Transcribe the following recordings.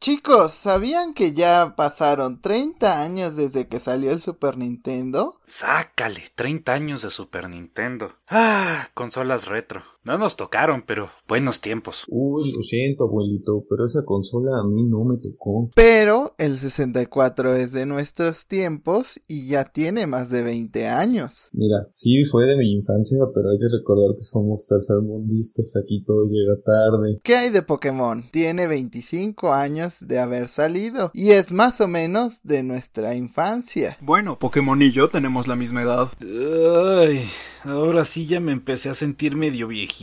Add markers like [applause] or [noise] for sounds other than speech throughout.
Chicos, ¿sabían que ya pasaron 30 años desde que salió el Super Nintendo? Sácale, 30 años de Super Nintendo. Ah, consolas retro. No nos tocaron, pero buenos tiempos. Uy, lo siento, abuelito, pero esa consola a mí no me tocó. Pero el 64 es de nuestros tiempos y ya tiene más de 20 años. Mira, sí fue de mi infancia, pero hay que recordar que somos tercermundistas, aquí todo llega tarde. ¿Qué hay de Pokémon? Tiene 25 años de haber salido y es más o menos de nuestra infancia. Bueno, Pokémon y yo tenemos la misma edad. Ay, ahora sí ya me empecé a sentir medio viejito.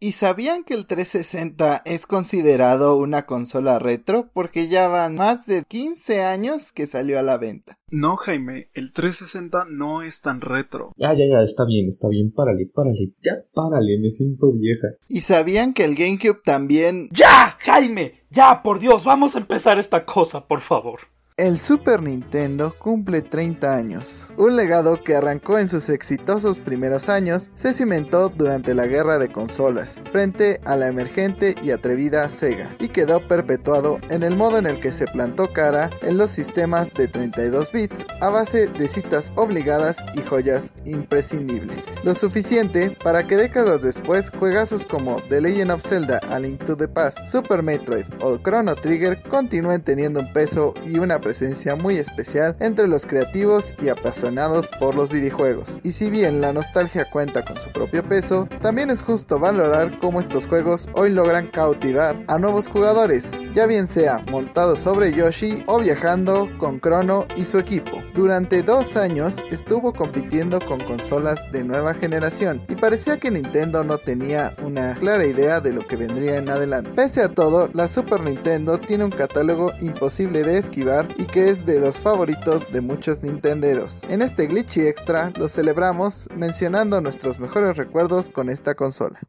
¿Y sabían que el 360 es considerado una consola retro porque ya van más de 15 años que salió a la venta? No, Jaime, el 360 no es tan retro. Ya, ya, ya, está bien, está bien, párale, párale, ya párale, me siento vieja. ¿Y sabían que el GameCube también... ¡Ya, Jaime! Ya, por Dios, vamos a empezar esta cosa, por favor. El Super Nintendo cumple 30 años, un legado que arrancó en sus exitosos primeros años, se cimentó durante la guerra de consolas, frente a la emergente y atrevida Sega, y quedó perpetuado en el modo en el que se plantó cara en los sistemas de 32 bits a base de citas obligadas y joyas imprescindibles. Lo suficiente para que décadas después juegazos como The Legend of Zelda A Link to the Past, Super Metroid o Chrono Trigger continúen teniendo un peso y una presencia muy especial entre los creativos y apasionados por los videojuegos. Y si bien la nostalgia cuenta con su propio peso, también es justo valorar cómo estos juegos hoy logran cautivar a nuevos jugadores, ya bien sea montado sobre Yoshi o viajando con Chrono y su equipo. Durante dos años estuvo compitiendo con consolas de nueva generación y parecía que Nintendo no tenía una clara idea de lo que vendría en adelante. Pese a todo, la Super Nintendo tiene un catálogo imposible de esquivar y que es de los favoritos de muchos nintenderos. En este glitchy extra lo celebramos mencionando nuestros mejores recuerdos con esta consola.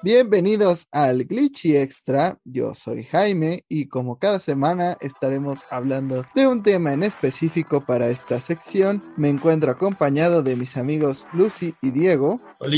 Bienvenidos al Glitchy Extra, yo soy Jaime y como cada semana estaremos hablando de un tema en específico para esta sección. Me encuentro acompañado de mis amigos Lucy y Diego. Hola,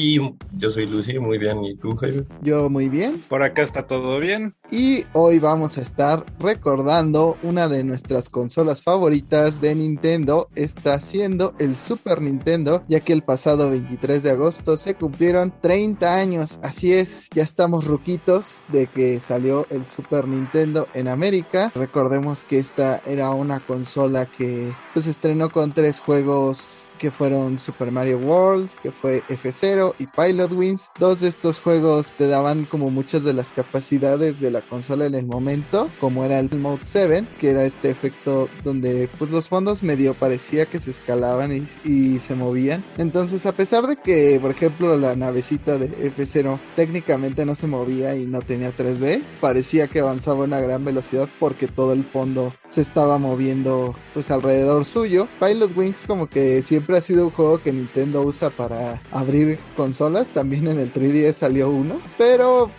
yo soy Lucy, muy bien, ¿y tú Jaime? Yo muy bien. Por acá está todo bien. Y hoy vamos a estar recordando una de nuestras consolas favoritas de Nintendo, está siendo el Super Nintendo, ya que el pasado 23 de agosto se cumplieron 30 años, así es ya estamos ruquitos de que salió el Super Nintendo en América. Recordemos que esta era una consola que pues estrenó con tres juegos que fueron Super Mario World, que fue F0 y Pilot Wings. Dos de estos juegos te daban como muchas de las capacidades de la consola en el momento, como era el Mode 7, que era este efecto donde pues los fondos medio parecía que se escalaban y, se movían. Entonces a pesar de que por ejemplo la navecita de F0 técnicamente no se movía y no tenía 3D, parecía que avanzaba una gran velocidad porque todo el fondo se estaba moviendo pues alrededor suyo. Pilot Wings como que siempre ha sido un juego que Nintendo usa para abrir consolas. También en el 3DS salió uno. Pero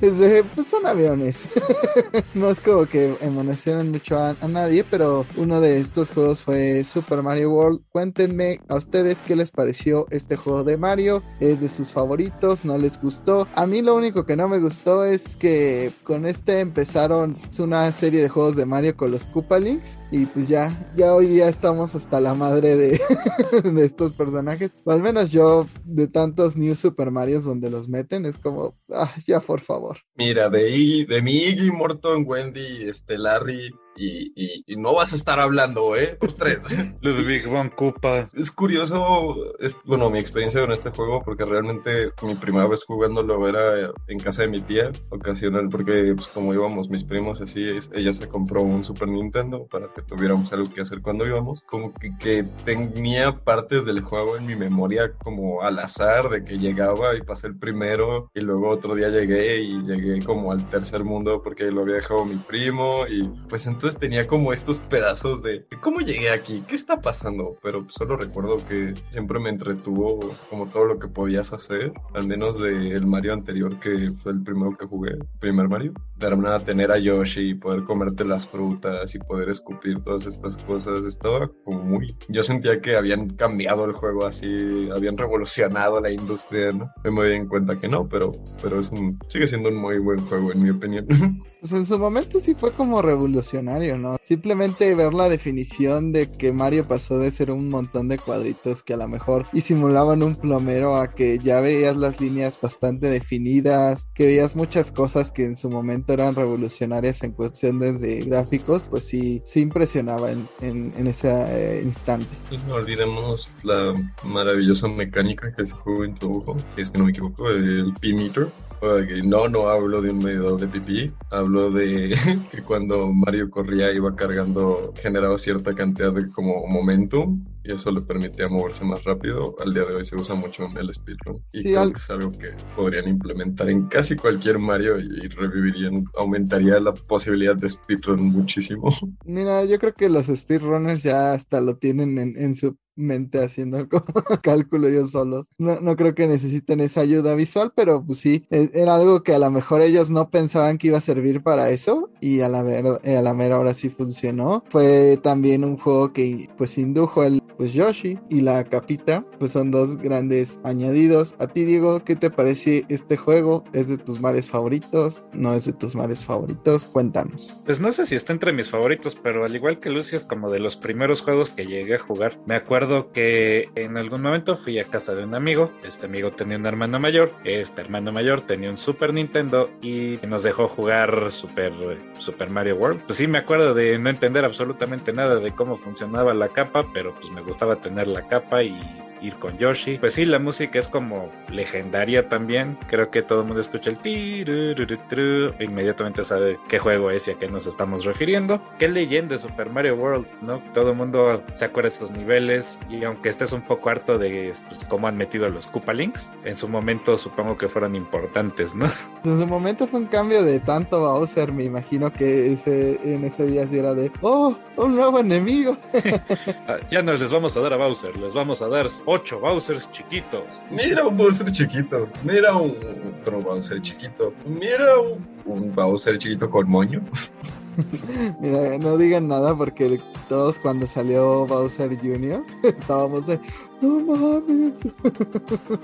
mm, pues son aviones. [laughs] no es como que emocionen mucho a, nadie, pero uno de estos juegos fue Super Mario World. Cuéntenme a ustedes qué les pareció este juego de Mario. ¿Es de sus favoritos? ¿No les gustó? A mí lo único que no me gustó es que con este empezaron una serie de juegos de Mario con los Koopa Links. Y pues ya, ya hoy día estamos hasta la madre de, [laughs] de estos personajes. O al menos yo, de tantos New Super Marios donde los meten, es como, ah, ya por favor. Mira, de, de mi Iggy, Morton, Wendy, este, Larry, y, y- y no vas a estar hablando, ¿eh? Los tres. [laughs] Ludwig von Koopa. Es curioso, es, bueno, mi experiencia con este juego, porque realmente mi primera vez jugándolo era en casa de mi tía, ocasional, porque pues como íbamos mis primos así, es- ella se compró un Super Nintendo para que tuviéramos algo que hacer cuando íbamos, como que, que tenía partes del juego en mi memoria como al azar, de que llegaba y pasé el primero, y luego otro día llegué y llegué como al tercer mundo porque lo había dejado mi primo, y pues entonces tenía como estos pedazos de ¿cómo llegué aquí? ¿Qué está pasando? Pero solo recuerdo que siempre me entretuvo como todo lo que podías hacer, al menos del Mario anterior que fue el primero que jugué, primer Mario. De verdad, tener a Yoshi y poder comerte las frutas y poder escupir todas estas cosas, estaba como muy... Yo sentía que habían cambiado el juego así, habían revolucionado la industria, ¿no? Me doy en cuenta que no, pero, pero es un, sigue siendo un muy buen juego en mi opinión. [laughs] Pues en su momento sí fue como revolucionario, ¿no? Simplemente ver la definición de que Mario pasó de ser un montón de cuadritos que a lo mejor y simulaban un plomero a que ya veías las líneas bastante definidas, que veías muchas cosas que en su momento eran revolucionarias en cuestiones de gráficos, pues sí, sí impresionaba en, en- en ese eh, instante. Y no olvidemos la maravillosa mecánica que juego introdujo, que es que no me equivoco, el P-Meter. No, no hablo de un medidor de pipí, hablo de [laughs] que cuando Mario corría iba cargando, generaba cierta cantidad de como momentum y eso le permitía moverse más rápido. Al día de hoy se usa mucho en el speedrun y Sí, creo al- que es algo que podrían implementar en casi cualquier Mario y revivirían, aumentaría la posibilidad de speedrun muchísimo. [laughs] Mira, yo creo que los speedrunners ya hasta lo tienen en, en su mente haciendo [laughs] cálculo ellos solos. No, no creo que necesiten esa ayuda visual, pero pues sí, e- era algo que a lo mejor ellos no pensaban que iba a servir para eso y a la, ver- a la mera hora sí funcionó. Fue también un juego que pues indujo el pues Yoshi y la capita, pues son dos grandes añadidos. A ti Diego, ¿qué te parece este juego? ¿Es de tus mares favoritos? ¿No es de tus mares favoritos? Cuéntanos. Pues no sé si está entre mis favoritos, pero al igual que Lucy es como de los primeros juegos que llegué a jugar. Me acuerdo que en algún momento fui a casa de un amigo. Este amigo tenía un hermano mayor. Este hermano mayor tenía un Super Nintendo y nos dejó jugar Super, Super Mario World. Pues sí, me acuerdo de no entender absolutamente nada de cómo funcionaba la capa, pero pues me gustaba tener la capa y ir con Yoshi. Pues sí, la música es como legendaria también. Creo que todo el mundo escucha el e inmediatamente sabe qué juego es y a qué nos estamos refiriendo. Qué leyenda de Super Mario World, ¿no? Todo el mundo se acuerda de esos niveles y aunque estés un poco harto de pues, cómo han metido los Koopa Links, en su momento supongo que fueron importantes, ¿no? En su momento fue un cambio de tanto Bowser, me imagino que ese, en ese día sí era de, oh, un nuevo enemigo. [laughs] Ah, ya no les vamos a dar a Bowser, les vamos a dar ocho Bowsers chiquitos. Mira un Bowser chiquito, mira un otro Bowser chiquito, mira un, un Bowser chiquito con moño. [laughs] Mira, no digan nada porque todos cuando salió Bowser Jr. [laughs] estábamos de, no mames.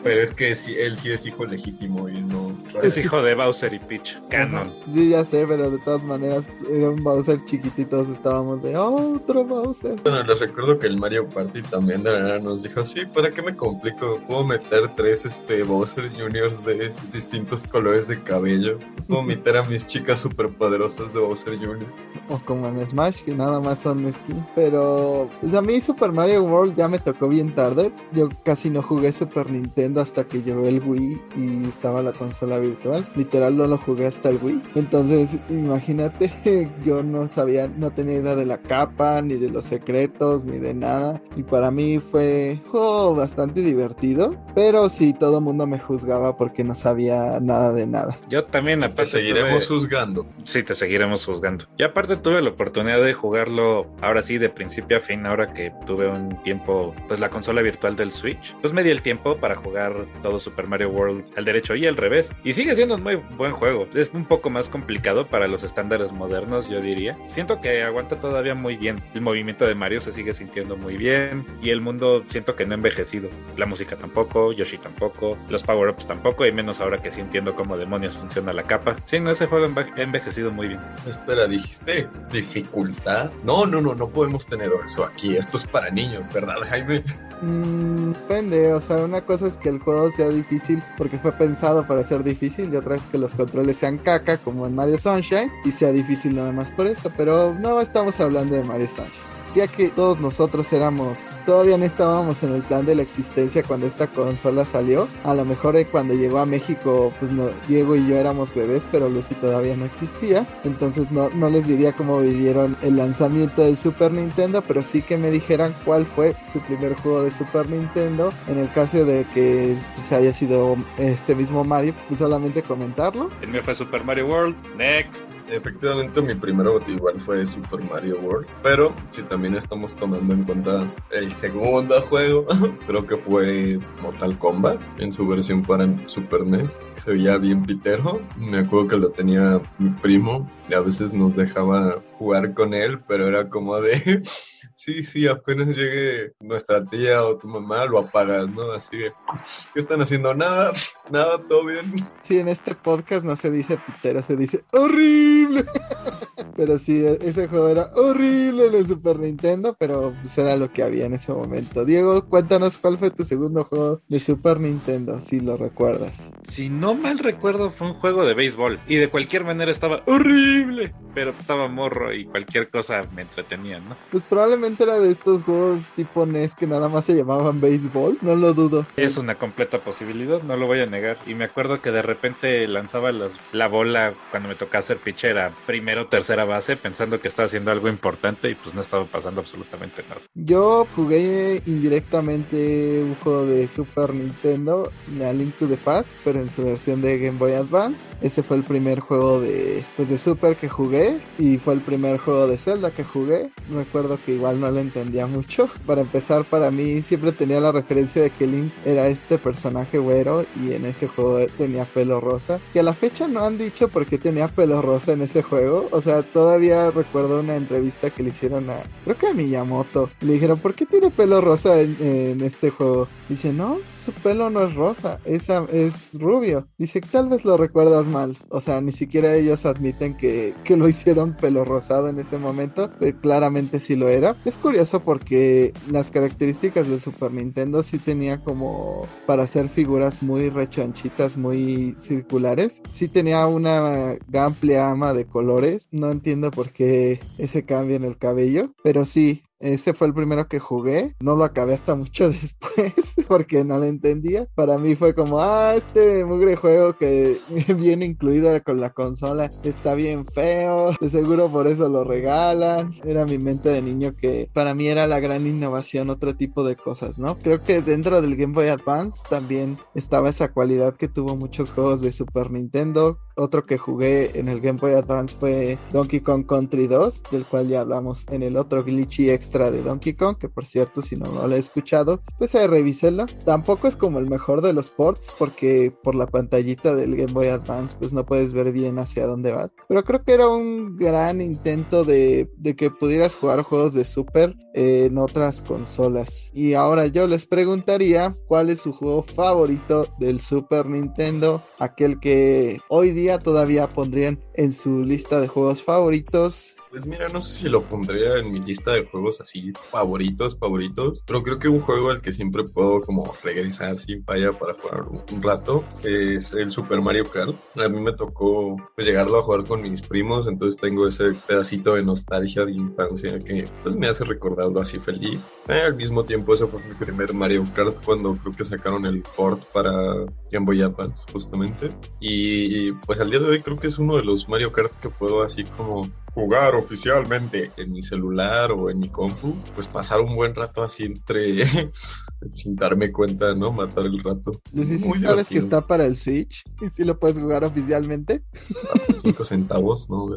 Pero es que sí, él sí es hijo legítimo y no. Es hijo de Bowser y Peach, canon. Sí, ya sé, pero de todas maneras era un Bowser todos estábamos de, oh, otro Bowser. Bueno, les recuerdo que el Mario Party también de la nada nos dijo, sí, ¿para qué me complico? Puedo meter tres este, Bowser Juniors de distintos colores de cabello. Puedo meter a mis chicas superpoderosas de Bowser Jr. O como en Smash, que nada más son skin. Pero, pues a mí Super Mario World ya me tocó bien tarde. Yo casi no jugué Super Nintendo hasta que llegó el Wii y estaba la consola virtual. Literal no lo jugué hasta el Wii. Entonces, imagínate, [laughs] yo no sabía, no tenía idea de la capa, ni de los secretos, ni de nada. Y para mí fue juego bastante divertido. Pero sí, todo el mundo me juzgaba porque no sabía nada de nada. Yo también, Te aparte. seguiremos tuve- juzgando. Sí, te seguiremos juzgando. Y aparte tuve la oportunidad de jugarlo ahora sí de principio a fin, ahora que tuve un tiempo, pues la consola virtual del Switch. Pues me di el tiempo para jugar todo Super Mario World al derecho y al revés. Y sigue siendo un muy buen juego. Es un poco más complicado para los estándares modernos, yo diría. Siento que aguanta todavía muy bien. El movimiento de Mario se sigue sintiendo muy bien. Y el mundo siento que no ha envejecido. La música tampoco, Yoshi tampoco, los power-ups tampoco, y menos ahora que sí entiendo cómo demonios funciona la capa. Sí, no, ese juego ha envejecido muy bien. Espera, dijiste dificultad. No, no, no, no podemos tener eso aquí. Esto es para niños, ¿verdad, Jaime? Mm, depende, o sea, una cosa es que el juego sea difícil porque fue pensado para ser difícil y otra es que los controles sean caca como en Mario Sunshine y sea difícil nada más por eso, pero no estamos hablando de Mario Sunshine ya que todos nosotros éramos, todavía no estábamos en el plan de la existencia cuando esta consola salió. A lo mejor eh, cuando llegó a México, pues no, Diego y yo éramos bebés, pero Lucy todavía no existía. Entonces no, no les diría cómo vivieron el lanzamiento del Super Nintendo, pero sí que me dijeran cuál fue su primer juego de Super Nintendo. En el caso de que pues, haya sido este mismo Mario, pues solamente comentarlo. El mío fue Super Mario World. Next. Efectivamente, mi primero igual fue Super Mario World, pero si también estamos tomando en cuenta el segundo juego, [laughs] creo que fue Mortal Kombat en su versión para Super NES, que se veía bien pitero. Me acuerdo que lo tenía mi primo y a veces nos dejaba jugar con él, pero era como de, [laughs] sí, sí, apenas llegue nuestra tía o tu mamá, lo apagas, ¿no? Así de, ¿qué están haciendo? Nada, nada, todo bien. Sí, en este podcast no se dice pitero, se dice horrible. [laughs] pero sí, ese juego era horrible en el Super Nintendo, pero pues era lo que había en ese momento. Diego, cuéntanos cuál fue tu segundo juego de Super Nintendo, si lo recuerdas. Si no mal recuerdo, fue un juego de béisbol y de cualquier manera estaba horrible, pero estaba morro y cualquier cosa me entretenía, ¿no? Pues probablemente era de estos juegos tipo NES que nada más se llamaban béisbol, no lo dudo. Es una completa posibilidad, no lo voy a negar. Y me acuerdo que de repente lanzaba las, la bola cuando me tocaba hacer pitchera, primero tercera base, pensando que estaba haciendo algo importante y pues no estaba pasando absolutamente nada. Yo jugué indirectamente un juego de Super Nintendo, A Link to the Past, pero en su versión de Game Boy Advance. Ese fue el primer juego de, pues de Super que jugué y fue el primer juego de Zelda que jugué. Recuerdo que igual no le entendía mucho. [laughs] Para empezar, para mí siempre tenía la referencia de que Link era este personaje güero y en ese juego tenía pelo rosa. Que a la fecha no han dicho por qué tenía pelo rosa en ese juego. O sea, todavía recuerdo una entrevista que le hicieron a, creo que a Miyamoto. Le dijeron, ¿por qué tiene pelo rosa en, en este juego? Dice, no, su pelo no es rosa, es, es rubio. Dice, tal vez lo recuerdas mal. O sea, ni siquiera ellos admiten que, que lo hicieron pelo rosado en ese momento, pero claramente sí lo era. Es curioso porque las características del Super Nintendo sí tenía como para hacer figuras muy rechonchitas, muy circulares. Sí tenía una amplia ama de colores. No entiendo por qué ese cambio en el cabello, pero sí, ese fue el primero que jugué. No lo acabé hasta mucho [laughs] después porque no lo entendía. Para mí fue como, ah, este mugre juego que [laughs] viene incluido con la consola está bien feo. De seguro por eso lo regalan. Era mi mente de niño que para mí era la gran innovación, otro tipo de cosas, ¿no? Creo que dentro del Game Boy Advance también estaba esa cualidad que tuvo muchos juegos de Super Nintendo. Otro que jugué en el Game Boy Advance fue Donkey Kong Country 2, del cual ya hablamos en el otro Glitchy X de Donkey Kong, que por cierto, si no, lo he escuchado, pues ahí revíselo. Tampoco es como el mejor de los ports, porque por la pantallita del Game Boy Advance, pues no puedes ver bien hacia dónde va. Pero creo que era un gran intento de, de que pudieras jugar juegos de Super en otras consolas. Y ahora yo les preguntaría cuál es su juego favorito del Super Nintendo, aquel que hoy día todavía pondrían en su lista de juegos favoritos pues mira, no sé si lo pondría en mi lista de juegos así favoritos, favoritos, pero creo que un juego al que siempre puedo como regresar sin falla para jugar un, rato es el Super Mario Kart. A mí me tocó pues, llegarlo a jugar con mis primos, entonces tengo ese pedacito de nostalgia de infancia que pues me hace recordarlo así feliz. Eh, al mismo tiempo ese fue mi primer Mario Kart cuando creo que sacaron el port para Game Boy Advance justamente. Y pues al día de hoy creo que es uno de los Mario Kart que puedo así como jugar oficialmente en mi celular o en mi compu, pues pasar un buen rato así entre, [laughs] sin darme cuenta, ¿no? Matar el rato. Lucy, ¿sí sabes que está para el Switch? [laughs] ¿Y si lo puedes jugar oficialmente? cinco centavos, ¿no?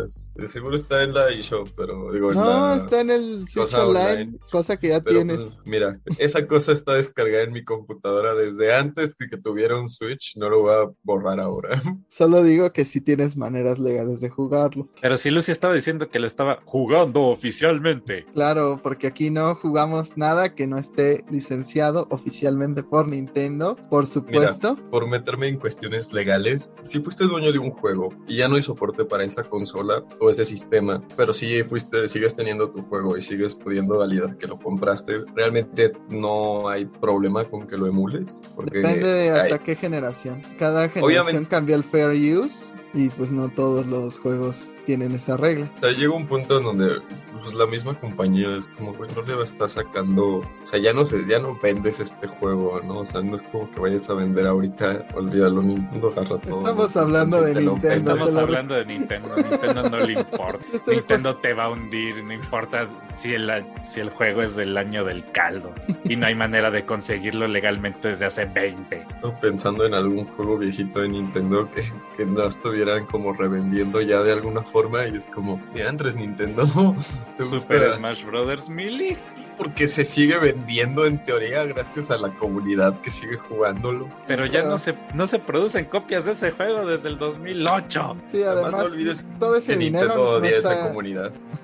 Seguro está en la eShop, pero digo, No, está en el Switch online, cosa que ya tienes. Pues, mira, esa cosa está descargada en mi computadora desde antes de que tuviera un Switch, no lo voy a borrar ahora. [laughs] Solo digo que sí tienes maneras legales de jugarlo. Pero si Lucy estaba diciendo que lo estaba jugando oficialmente. Claro, porque aquí no jugamos nada que no esté licenciado oficialmente por Nintendo, por supuesto. por meterme en cuestiones legales, si fuiste dueño de un juego y ya no hay soporte para esa consola o ese sistema, pero si fuiste, sigues teniendo tu juego y sigues pudiendo validar que lo compraste, realmente no hay problema con que lo emules. Porque Depende de hasta hay- qué generación. Cada generación Obviamente. cambia el fair use y pues no todos los juegos tienen esa regla. O sea, llega un punto en donde pues, la misma compañía es como, güey, no le está sacando, o sea, ya no sé, ya no vendes este juego, ¿no? O sea, no es como que vayas a vender ahorita, olvídalo, Nintendo agarra todo. Estamos ¿no? hablando de Nintendo. Estamos lo- hablando de Nintendo. Nintendo no le importa. [laughs] Nintendo te va a hundir. No importa si el, si el juego es del año del caldo. Y no hay manera de conseguirlo legalmente desde hace 20. Estoy pensando en algún juego viejito de Nintendo que, que no estuvieran como revendiendo ya de alguna forma y es como, de Andrés Nintendo, [laughs] ¿te Super gusta? Smash Brothers Melee. Porque se sigue vendiendo en teoría gracias a la comunidad que sigue jugándolo. Pero ya no se, no se producen copias de ese juego desde el 2008. Sí, Además, además, no olvides todo ese que dinero Nintendo no odia esa está... comunidad [laughs]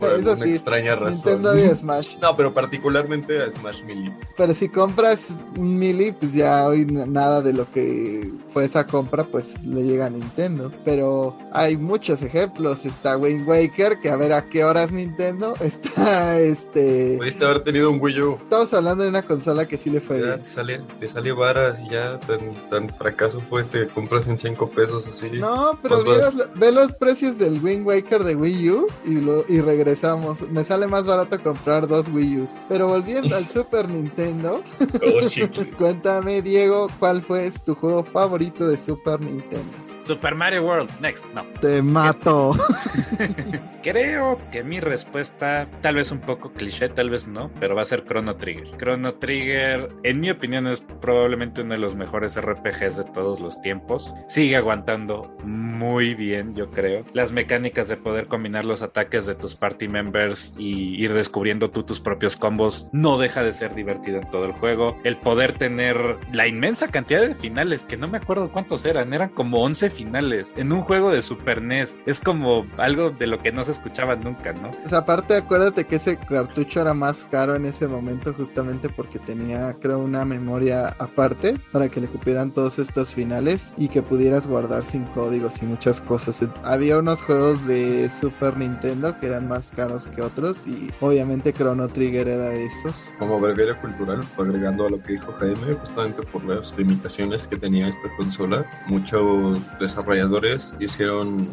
por Eso alguna sí, extraña razón. Nintendo odia Smash. No, pero particularmente a Smash Melee. Pero si compras un Mili, pues ya hoy nada de lo que fue esa compra, pues le llega a Nintendo. Pero hay muchos ejemplos. Está Wind Waker, que a ver a qué horas Nintendo. [laughs] Está este. Pudiste haber tenido un Wii U. Estamos hablando de una consola que sí le fue Ya bien. te sale, te sale varas y ya tan, tan fracaso fue, te compras en 5 pesos así. No, pero Más vieras- ve los precios del Wind Waker de Wii U y, lo, y regresamos. Me sale más barato comprar dos Wii U's. Pero volviendo al [laughs] Super Nintendo, Oh, [laughs] cuéntame, Diego, ¿cuál fue tu juego favorito de Super Nintendo? Super Mario World, next. No. Te mato. [laughs] Creo que mi respuesta, tal vez un poco cliché, tal vez no, pero va a ser Chrono Trigger. Chrono Trigger, en mi opinión, es probablemente uno de los mejores RPGs de todos los tiempos. Sigue aguantando muy bien, yo creo. Las mecánicas de poder combinar los ataques de tus party members y ir descubriendo tú tus propios combos no deja de ser divertido en todo el juego. El poder tener la inmensa cantidad de finales, que no me acuerdo cuántos eran, eran como 11 finales en un juego de Super NES. Es como algo de lo que no se escuchaba nunca, ¿no? Pues aparte, acuérdate que ese cartucho era más caro en ese momento justamente porque tenía, creo, una memoria aparte para que le cupieran todos estos finales y que pudieras guardar sin códigos y muchas cosas. Había unos juegos de Super Nintendo que eran más caros que otros y obviamente Chrono Trigger era de esos. Como breviario cultural, agregando a lo que dijo Jaime, justamente por las limitaciones que tenía esta consola, muchos desarrolladores hicieron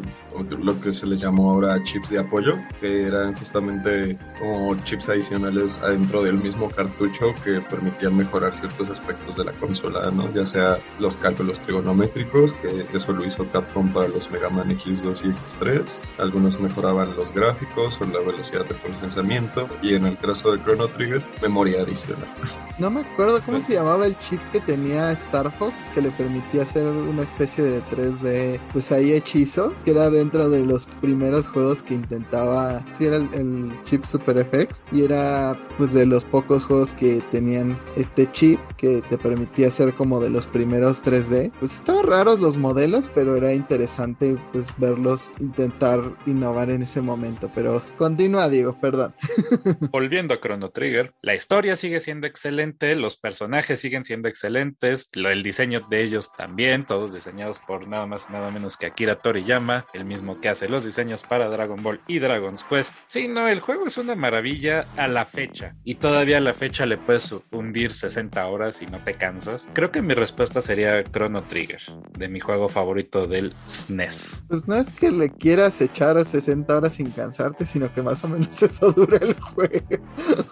lo que se les llamó ahora chips de apoyo, que eran justamente como chips adicionales adentro del mismo cartucho que permitían mejorar ciertos aspectos de la consola, ¿no? Ya sea los cálculos trigonométricos, que eso lo hizo Capcom para los Mega Man X2 y X3, algunos mejoraban los gráficos o la velocidad de procesamiento, y en el caso de Chrono Trigger, memoria adicional. [laughs] No me acuerdo cómo se llamaba el chip que tenía Star Fox que le permitía hacer una especie de 3D, pues ahí hechizo, que era dentro de los primeros juegos que intentaba, sí era el, chip Super FX y era pues de los pocos juegos que tenían este chip que te permitía hacer como de los primeros 3D. Pues estaban raros los modelos, pero era interesante pues verlos intentar innovar en ese momento, pero continúa Diego, perdón. [laughs] Volviendo a Chrono Trigger, la historia sigue siendo excelente, los personajes siguen siendo excelentes, el diseño de ellos también, todos diseñados por nada más nada menos que Akira Toriyama, el mismo que hace los diseños para Dragon Ball y Dragon's Quest. Sí, no, el juego es una maravilla a la fecha y todavía a la fecha le puedes hundir 60 horas y no te cansas. Creo que mi respuesta sería Chrono Trigger, de mi juego favorito del SNES. Pues no es que le quieras echar a 60 horas sin cansarte, sino que más o menos [laughs] eso dura el juego.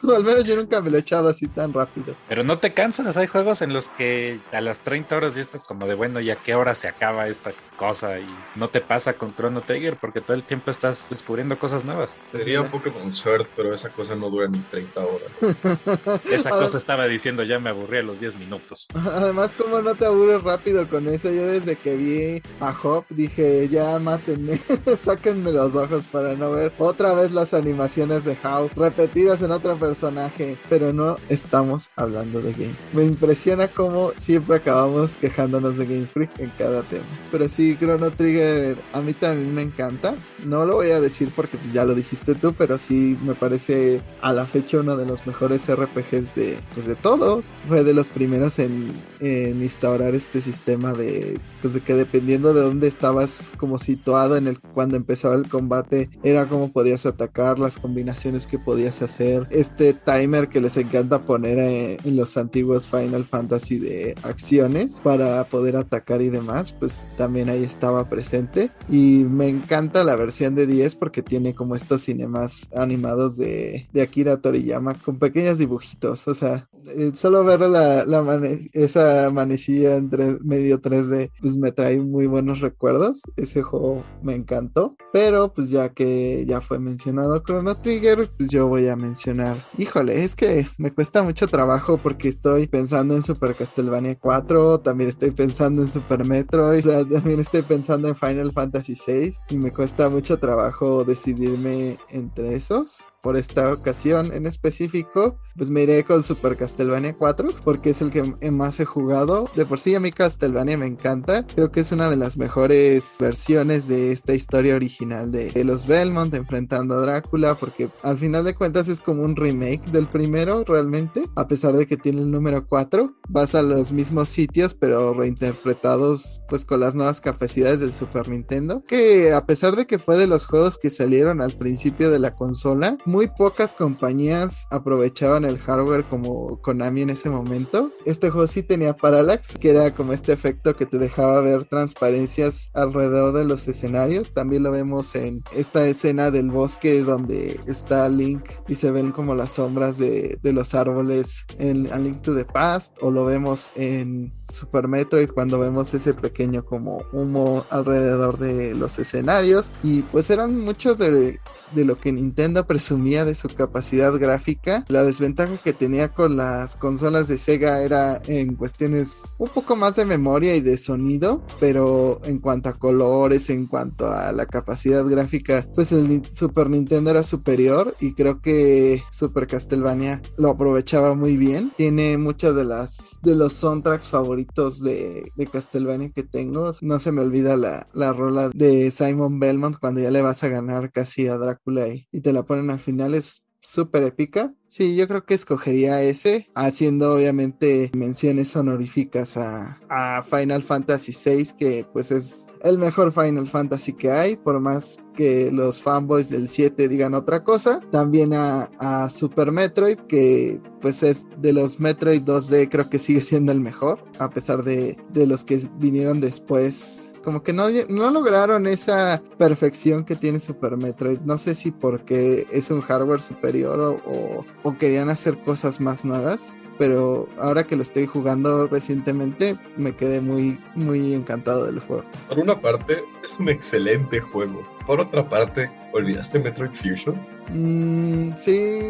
[laughs] al menos yo nunca me lo he echado así tan rápido. Pero no te cansas, hay juegos en los que a las 30 horas ya estás como de bueno, ¿y a qué hora se acaba esta cosa? Y no te pasa con Chrono Trigger porque todo el tiempo estás descubriendo cosas nuevas. Sería Pokémon Sword, pero esa cosa no dura ni 30 horas. [laughs] Esa cosa estaba diciendo ya me aburrí a los 10 minutos. Además, como no te aburres rápido con eso, yo desde que vi a Hop dije, ya mátenme, [laughs] sáquenme los ojos para no ver otra vez las animaciones de How repetidas en otro personaje, pero no estamos hablando de Game. Me impresiona cómo siempre acabamos quejándonos de Game Freak en cada tema. Pero sí, Chrono Trigger a mí también me encanta. no lo voy a decir porque pues, ya lo dijiste tú, pero sí me parece a la fecha uno de los mejores RPGs de, pues, de todos. Fue de los primeros en, en instaurar este sistema de, pues de que dependiendo de dónde estabas como situado en el cuando empezaba el combate, era como podías atacar, las combinaciones que podías hacer, este timer que les encanta poner eh, en los antiguos Final Fantasy de acciones para poder atacar y demás, pues también ahí estaba presente. Y me encanta la versión de 10 porque tiene como estos cinemas animados de, de Akira Toriyama con pequeños dibujitos. O sea, eh, solo ver la, la esa manecilla entre medio 3D, pues me trae muy buenos recuerdos. Ese juego me encantó. Pero pues ya que ya fue mencionado Chrono Trigger, pues yo voy a mencionar. Híjole, es que me cuesta mucho trabajo porque estoy pensando en Super Castlevania 4, también estoy pensando en Super Metroid, también estoy pensando en Final Fantasy 6 y me cuesta mucho trabajo decidirme entre esos por esta ocasión en específico, pues me iré con Super Castlevania 4 porque es el que más he jugado. De por sí a mí Castlevania me encanta. Creo que es una de las mejores versiones de esta historia original de, los Belmont enfrentando a Drácula porque al final de cuentas es como un remake del primero realmente, a pesar de que tiene el número 4. Vas a los mismos sitios pero reinterpretados pues con las nuevas capacidades del Super Nintendo que a pesar de que fue de los juegos que salieron al principio de la consola, muy pocas compañías aprovechaban el hardware como Konami en ese momento. Este juego sí tenía parallax, que era como este efecto que te dejaba ver transparencias alrededor de los escenarios. También lo vemos en esta escena del bosque donde está Link y se ven como las sombras de, los árboles en A Link to the Past o lo vemos en Super Metroid cuando vemos ese pequeño como humo alrededor de los escenarios y pues eran muchos de, de lo que Nintendo presumía de su capacidad gráfica. La desventaja que tenía con las consolas de Sega era en cuestiones un poco más de memoria y de sonido, pero en cuanto a colores, en cuanto a la capacidad gráfica, pues el Super Nintendo era superior y creo que Super Castlevania lo aprovechaba muy bien. Tiene muchas de las de los soundtracks favoritos de, de Castlevania que tengo. No se me olvida la, la rola de Simon Belmont cuando ya le vas a ganar casi a Drácula y, y te la ponen al final. Es súper épica. Sí, yo creo que escogería ese, haciendo obviamente menciones honoríficas a, a, Final Fantasy VI, que pues es el mejor Final Fantasy que hay, por más que los fanboys del 7 digan otra cosa. También a, a, Super Metroid, que pues es de los Metroid 2D, creo que sigue siendo el mejor, a pesar de, de los que vinieron después como que no, no lograron esa perfección que tiene Super Metroid. No sé si porque es un hardware superior o, o, querían hacer cosas más nuevas. Pero ahora que lo estoy jugando recientemente, me quedé muy, muy encantado del juego. Por una parte, es un excelente juego. Por otra parte, ¿olvidaste Metroid Fusion? Mm, sí,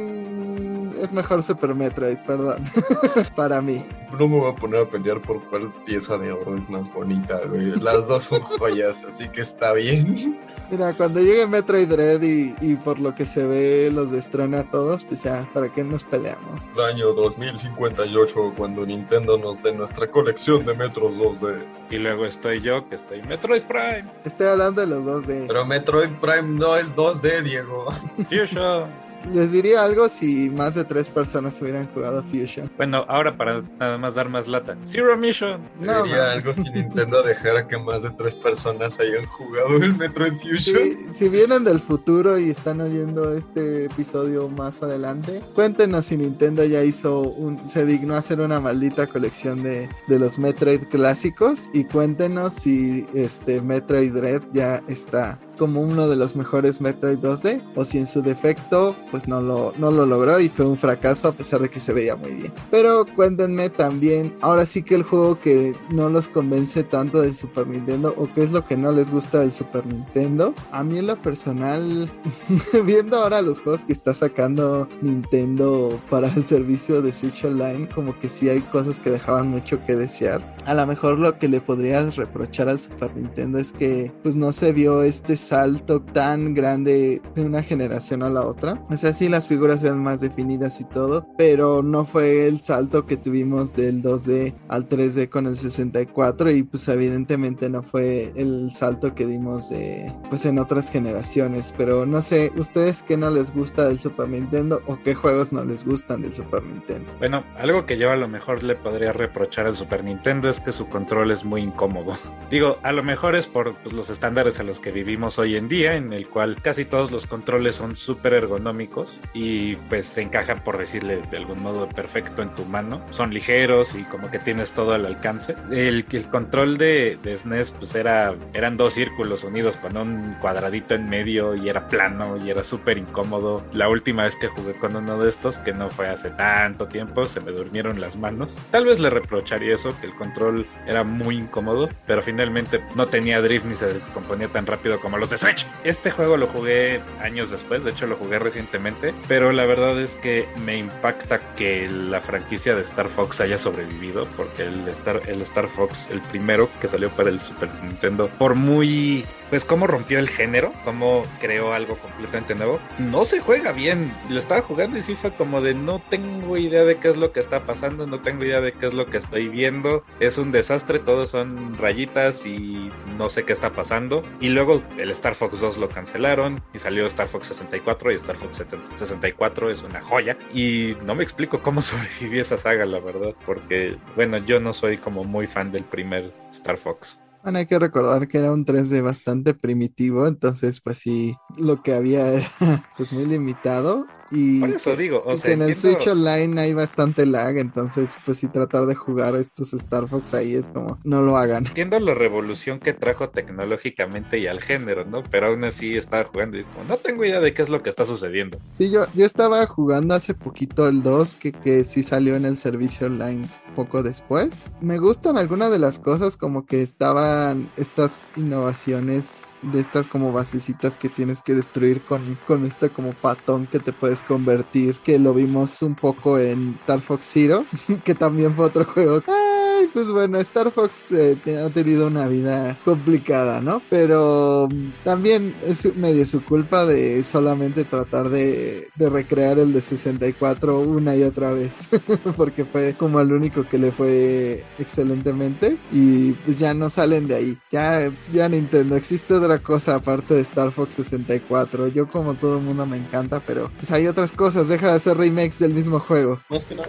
es mejor Super Metroid, perdón. [laughs] Para mí. No me voy a poner a pelear por cuál pieza de oro es más bonita, güey. Las dos son [laughs] joyas, así que está bien. Mira, cuando llegue Metroid Dread y, y, por lo que se ve los destrona a todos, pues ya, ¿para qué nos peleamos? El año 2058, cuando Nintendo nos dé nuestra colección de Metros 2D. Y luego estoy yo, que estoy Metroid Prime. Estoy hablando de los 2D. Pero Metroid Prime no es 2D, Diego. Fusion les diría algo si más de tres personas hubieran jugado Fusion. Bueno, ahora para nada más dar más lata. Zero Mission. No, diría algo si Nintendo dejara que más de tres personas hayan jugado el Metroid Fusion. si vienen del futuro y están oyendo este episodio más adelante, cuéntenos si Nintendo ya hizo un, se dignó a hacer una maldita colección de, de los Metroid clásicos y cuéntenos si este Metroid Dread ya está como uno de los mejores Metroid 2D o si en su defecto pues no lo, no lo logró y fue un fracaso a pesar de que se veía muy bien. Pero cuéntenme también, ahora sí que el juego que no los convence tanto del Super Nintendo o qué es lo que no les gusta del Super Nintendo. A mí en lo personal, [laughs] viendo ahora los juegos que está sacando Nintendo para el servicio de Switch Online, como que sí hay cosas que dejaban mucho que desear. A lo mejor lo que le podrías reprochar al Super Nintendo es que pues no se vio este salto tan grande de una generación a la otra. O sea, sí, las figuras eran más definidas y todo, pero no fue el salto que tuvimos del 2D al 3D con el 64 y pues evidentemente no fue el salto que dimos de pues en otras generaciones, pero no sé, ustedes qué no les gusta del Super Nintendo o qué juegos no les gustan del Super Nintendo. Bueno, algo que yo a lo mejor le podría reprochar al Super Nintendo es que su control es muy incómodo. [laughs] Digo, a lo mejor es por pues, los estándares a los que vivimos hoy en día, en el cual casi todos los controles son súper ergonómicos y pues se encajan, por decirle de algún modo, perfecto en tu mano. Son ligeros y como que tienes todo al alcance. El, el control de, de SNES pues era, eran dos círculos unidos con un cuadradito en medio y era plano y era súper incómodo. La última vez que jugué con uno de estos, que no fue hace tanto tiempo, se me durmieron las manos. Tal vez le reprocharía eso, que el control era muy incómodo, pero finalmente no tenía drift ni se descomponía tan rápido como los de Switch. Este juego lo jugué años después, de hecho lo jugué recientemente, pero la verdad es que me impacta que la franquicia de Star Fox haya sobrevivido, porque el Star, el Star Fox, el primero que salió para el Super Nintendo, por muy pues cómo rompió el género, cómo creó algo completamente nuevo. No se juega bien. Lo estaba jugando y sí fue como de no tengo idea de qué es lo que está pasando, no tengo idea de qué es lo que estoy viendo. Es un desastre, todos son rayitas y no sé qué está pasando. Y luego el Star Fox 2 lo cancelaron y salió Star Fox 64 y Star Fox 64 es una joya. Y no me explico cómo [laughs] sobrevivió esa saga, la verdad, porque bueno, yo no soy como muy fan del primer Star Fox. Hay que recordar que era un 3D bastante primitivo, entonces pues sí, lo que había era [laughs] pues muy limitado y Por eso digo, o y sea, que en el entiendo- Switch Online hay bastante lag, entonces pues sí tratar de jugar estos Star Fox ahí es como no lo hagan. Entiendo la revolución que trajo tecnológicamente y al género, ¿no? Pero aún así estaba jugando y es como, no tengo idea de qué es lo que está sucediendo. Sí, yo, yo estaba jugando hace poquito el 2, que, que sí salió en el servicio online poco después. Me gustan algunas de las cosas, como que estaban estas innovaciones de estas como basecitas que tienes que destruir con, con este como patón que te puedes convertir, que lo vimos un poco en Star Fox Zero, [laughs] que también fue otro juego. Ay, pues bueno, Star Fox eh, ha tenido una vida complicada, ¿no? Pero también es medio su culpa de solamente tratar de, recrear el de 64 una y otra vez, [laughs] porque fue como el único que le fue excelentemente y pues ya no salen de ahí. Ya, ya Nintendo, existe otra cosa aparte de Star Fox 64. Yo como todo el mundo me encanta, pero pues hay otras cosas, deja de hacer remakes del mismo juego. Más que nada,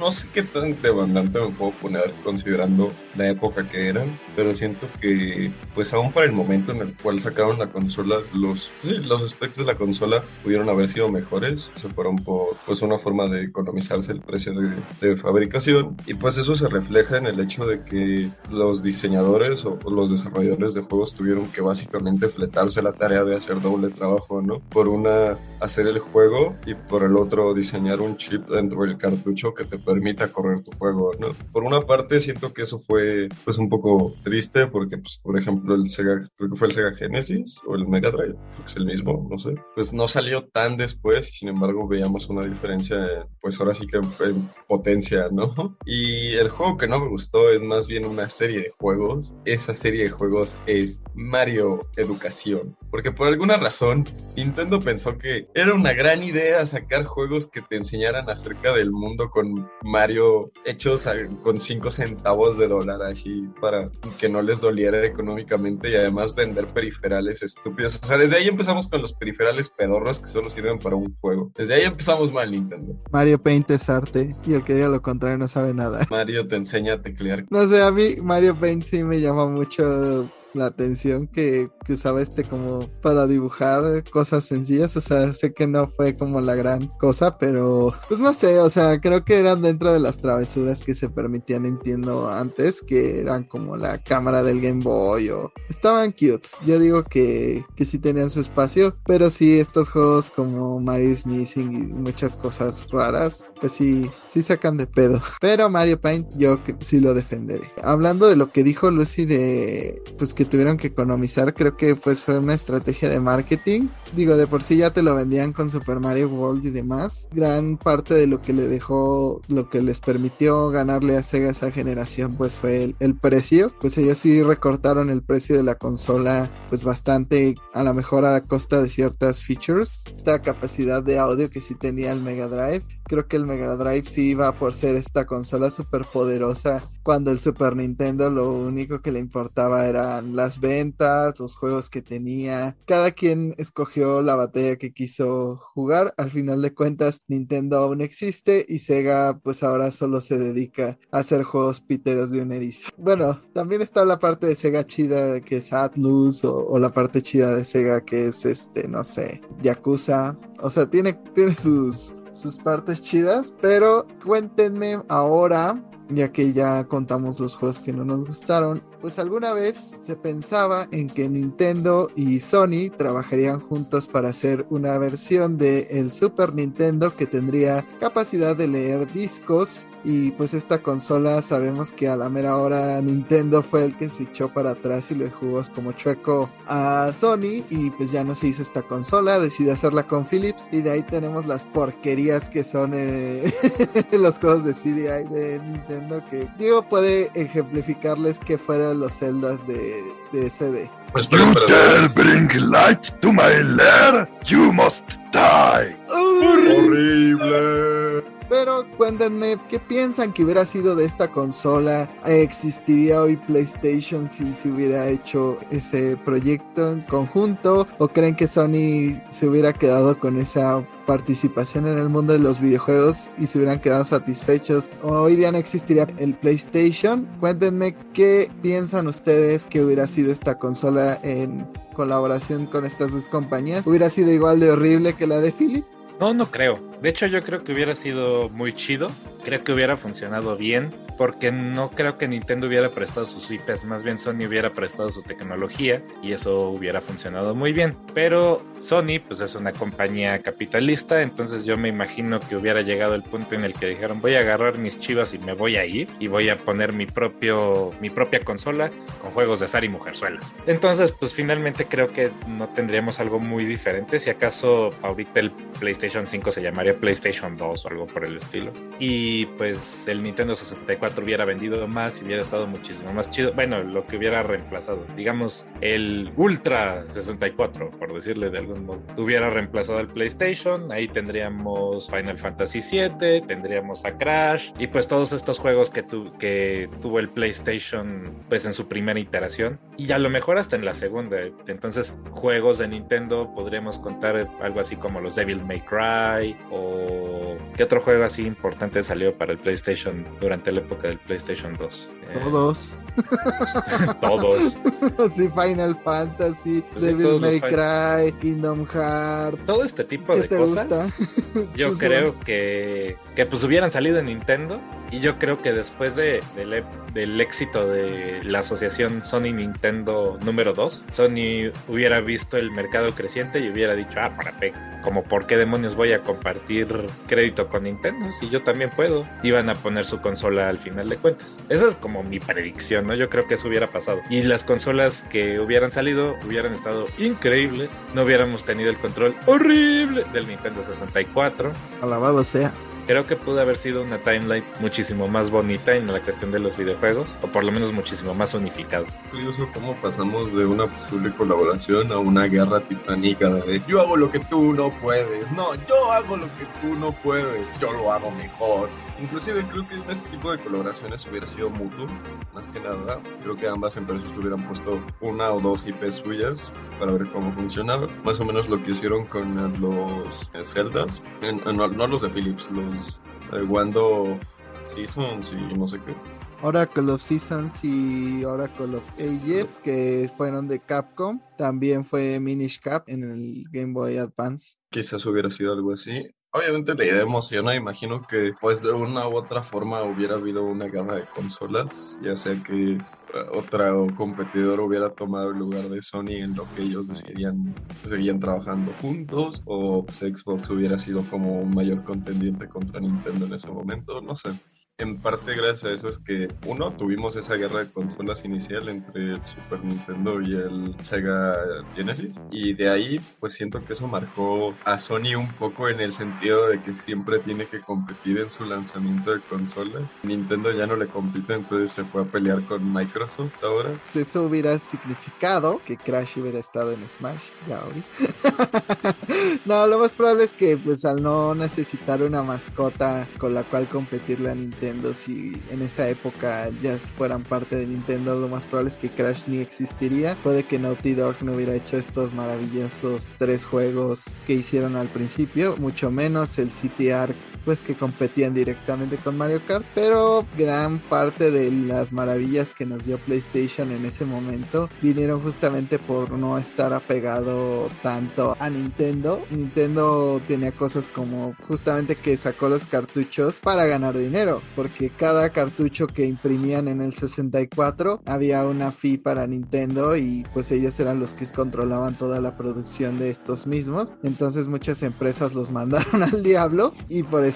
no sé qué tan demandante me puedo poner considerando la época que eran, pero siento que, pues aún para el momento en el cual sacaron la consola, los, sí, los specs de la consola pudieron haber sido mejores, se fueron por pues una forma de economizarse el precio de, de fabricación y pues eso se refleja en el hecho de que los diseñadores o los desarrolladores de juegos tuvieron que básicamente fletarse la tarea de hacer doble trabajo, ¿no? Por una hacer el juego y por el otro diseñar un chip dentro del cartucho que te permita correr tu juego, ¿no? Por una parte siento que eso fue pues un poco triste porque pues por ejemplo el Sega, creo que fue el Sega Genesis o el Mega Drive, creo que es el mismo, no sé, pues no salió tan después, sin embargo veíamos una diferencia en, pues ahora sí que en, en potencia, ¿no? Y el juego que no me gustó es más bien una serie de juegos, esa serie de juegos es Mario Educación, porque por alguna razón Nintendo pensó que era una gran idea sacar juegos que te enseñaran acerca del mundo con Mario hechos con 5 centavos de dólar así para que no les doliera económicamente y además vender periferales estúpidos. O sea, desde ahí empezamos con los periferales pedorros que solo sirven para un juego. Desde ahí empezamos mal Nintendo. Mario Paint es arte y el que diga lo contrario no sabe nada. Mario te enseña a teclear. No sé, a mí Mario Paint sí me llama mucho la atención que, que usaba este como para dibujar cosas sencillas. O sea, sé que no fue como la gran cosa, pero pues no sé, o sea, creo que eran dentro de las travesuras que se permitían, entiendo, antes, que eran como la cámara del Game Boy o estaban cutes. Yo digo que, que sí tenían su espacio, pero sí, estos juegos como Mario's Missing y muchas cosas raras, pues sí, sí sacan de pedo. [laughs] Pero Mario Paint yo sí lo defenderé. Hablando de lo que dijo Lucy de, pues tuvieron que economizar, creo que pues fue una estrategia de marketing. Digo, de por sí ya te lo vendían con Super Mario World y demás. Gran parte de lo que le dejó, lo que les permitió ganarle a Sega esa generación, pues fue el, el precio. Pues ellos sí recortaron el precio de la consola, pues bastante, a lo mejor a costa de ciertas features. Esta capacidad de audio que sí tenía el Mega Drive creo que el Mega Drive sí iba por ser esta consola súper poderosa cuando el Super Nintendo lo único que le importaba eran las ventas, los juegos que tenía. Cada quien escogió la batalla que quiso jugar. Al final de cuentas, Nintendo aún existe y Sega pues ahora solo se dedica a hacer juegos piteros de un erizo. Bueno, también está la parte de Sega chida que es Atlus o, la parte chida de Sega que es este, no sé, Yakuza. O sea, tiene, tiene sus, sus partes chidas, pero cuéntenme ahora, ya que ya contamos los juegos que no nos gustaron, pues alguna vez se pensaba en que Nintendo y Sony trabajarían juntos para hacer una versión de el Super Nintendo que tendría capacidad de leer discos. Y pues esta consola sabemos que a la mera hora Nintendo fue el que se echó para atrás y le jugó como chueco a Sony y pues ya no se hizo esta consola, decidió hacerla con Philips y de ahí tenemos las porquerías que son eh, [laughs] los juegos de CDI de Nintendo que digo puede ejemplificarles que fueron los celdas de, de CD. Pues, espera, espera. bring light to my lair, you must die. Horrible. Pero cuéntenme, ¿qué piensan que hubiera sido de esta consola? ¿Existiría hoy PlayStation si se hubiera hecho ese proyecto en conjunto? ¿O creen que Sony se hubiera quedado con esa participación en el mundo de los videojuegos y se hubieran quedado satisfechos? ¿Hoy día no existiría el PlayStation? Cuéntenme qué piensan ustedes que hubiera sido esta consola en colaboración con estas dos compañías. ¿Hubiera sido igual de horrible que la de Philip? No, no creo. De hecho, yo creo que hubiera sido muy chido. Creo que hubiera funcionado bien. Porque no creo que Nintendo hubiera prestado sus IPs. Más bien Sony hubiera prestado su tecnología. Y eso hubiera funcionado muy bien. Pero Sony, pues es una compañía capitalista. Entonces yo me imagino que hubiera llegado el punto en el que dijeron: Voy a agarrar mis chivas y me voy a ir. Y voy a poner mi propio. mi propia consola con juegos de azar y mujerzuelas. Entonces, pues finalmente creo que no tendríamos algo muy diferente. Si acaso ahorita el PlayStation 5 se llamaría PlayStation 2 o algo por el estilo. Y pues el Nintendo 64 hubiera vendido más y hubiera estado muchísimo más chido. Bueno, lo que hubiera reemplazado, digamos, el Ultra 64, por decirle de algún modo, hubiera reemplazado al PlayStation. Ahí tendríamos Final Fantasy VII, tendríamos a Crash y pues todos estos juegos que, tu, que tuvo el PlayStation pues en su primera iteración y a lo mejor hasta en la segunda. Entonces, juegos de Nintendo podríamos contar algo así como los Devil May Cry o qué otro juego así importante salió para el PlayStation durante la época del PlayStation 2. Eh, Todos. [laughs] todos. [laughs] sí, Final Fantasy, Pues Devil May Cry, Kingdom Hearts. Todo este tipo ¿Qué de te cosas. gusta? [laughs] Yo creo que, que pues hubieran salido en Nintendo y yo creo que después de, del del éxito de la asociación Sony Nintendo número 2, Sony hubiera visto el mercado creciente y hubiera dicho, ah, para pe, como por qué demonios voy a compartir crédito con Nintendo si yo también puedo. Iban a poner su consola al final de cuentas. Esa es como mi predicción, ¿no? Yo creo que eso hubiera pasado. Y las consolas que hubieran salido hubieran estado increíbles. No hubiéramos tenido el control horrible del Nintendo 64. Alabado sea. Creo que pudo haber sido una timeline muchísimo más bonita en la cuestión de los videojuegos, o por lo menos muchísimo más unificado. curioso cómo pasamos de una posible colaboración a una guerra titánica de yo hago lo que tú no puedes, no, yo hago lo que tú no puedes, yo lo hago mejor. Inclusive creo que en este tipo de colaboraciones hubiera sido mutuo, más que nada. Creo que ambas empresas hubieran puesto una o dos IPs suyas para ver cómo funcionaba. Más o menos lo que hicieron con eh, los eh, Zeldas, En- eh, no, no los de Philips, los eh, Wand of Seasons y no sé qué. Oracle of Seasons y Oracle of Ages, que fueron de Capcom. También fue Minish Cap en el Game Boy Advance. Quizás hubiera sido algo así. Obviamente la idea emociona, imagino que pues de una u otra forma hubiera habido una guerra de consolas, ya sea que eh, otra competidor hubiera tomado el lugar de Sony en lo que ellos decidían, seguían trabajando juntos, o pues, Xbox hubiera sido como un mayor contendiente contra Nintendo en ese momento, no sé. En parte gracias a eso es que, uno, tuvimos esa guerra de consolas inicial entre el Super Nintendo y el Sega Genesis. Y de ahí, pues siento que eso marcó a Sony un poco en el sentido de que siempre tiene que competir en su lanzamiento de consolas. Nintendo ya no le compite, entonces se fue a pelear con Microsoft ahora. Eso hubiera significado que Crash hubiera estado en Smash, ya ahorita. [laughs] no, lo más probable es que pues al no necesitar una mascota con la cual competirle a Nintendo, si en esa época ya fueran parte de Nintendo, lo más probable es que Crash ni existiría. Puede que Naughty Dog no hubiera hecho estos maravillosos tres juegos que hicieron al principio, mucho menos el City Arc pues que competían directamente con Mario Kart, pero gran parte de las maravillas que nos dio PlayStation en ese momento vinieron justamente por no estar apegado tanto a Nintendo. Nintendo tenía cosas como justamente que sacó los cartuchos para ganar dinero, porque cada cartucho que imprimían en el 64 había una fee para Nintendo y pues ellos eran los que controlaban toda la producción de estos mismos. Entonces muchas empresas los [laughs] mandaron al diablo y por eso